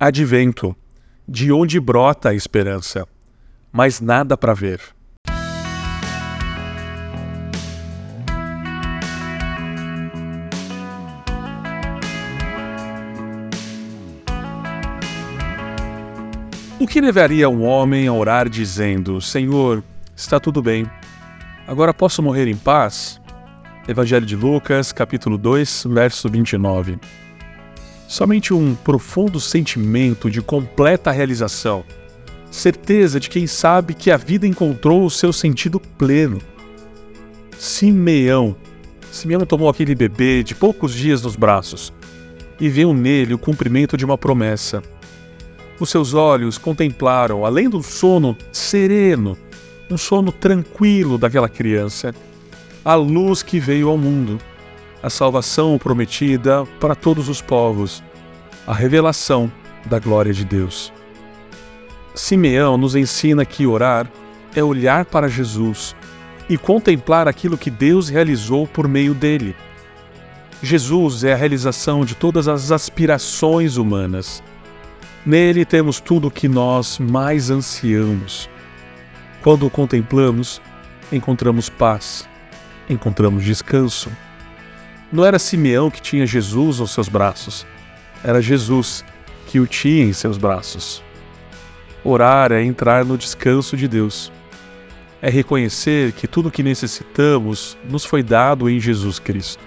Advento, de onde brota a esperança, mas nada para ver. O que levaria um homem a orar dizendo: Senhor, está tudo bem, agora posso morrer em paz? Evangelho de Lucas, capítulo 2, verso 29. Somente um profundo sentimento de completa realização, certeza de quem sabe que a vida encontrou o seu sentido pleno. Simeão. Simeão tomou aquele bebê de poucos dias nos braços e viu nele o cumprimento de uma promessa. Os seus olhos contemplaram, além do sono sereno, um sono tranquilo daquela criança, a luz que veio ao mundo a salvação prometida para todos os povos, a revelação da glória de Deus. Simeão nos ensina que orar é olhar para Jesus e contemplar aquilo que Deus realizou por meio dele. Jesus é a realização de todas as aspirações humanas. Nele temos tudo o que nós mais ansiamos. Quando o contemplamos, encontramos paz, encontramos descanso não era Simeão que tinha Jesus aos seus braços, era Jesus que o tinha em seus braços. Orar é entrar no descanso de Deus. É reconhecer que tudo o que necessitamos nos foi dado em Jesus Cristo.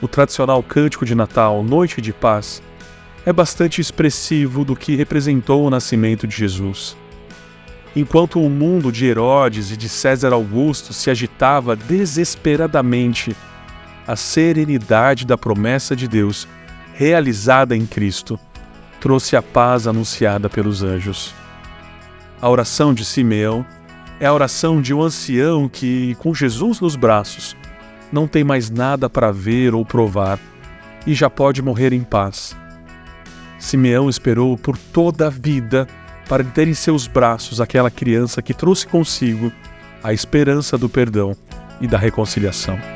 O tradicional cântico de Natal, Noite de Paz, é bastante expressivo do que representou o nascimento de Jesus. Enquanto o mundo de Herodes e de César Augusto se agitava desesperadamente a serenidade da promessa de Deus, realizada em Cristo, trouxe a paz anunciada pelos anjos. A oração de Simeão é a oração de um ancião que, com Jesus nos braços, não tem mais nada para ver ou provar e já pode morrer em paz. Simeão esperou por toda a vida para ter em seus braços aquela criança que trouxe consigo a esperança do perdão e da reconciliação.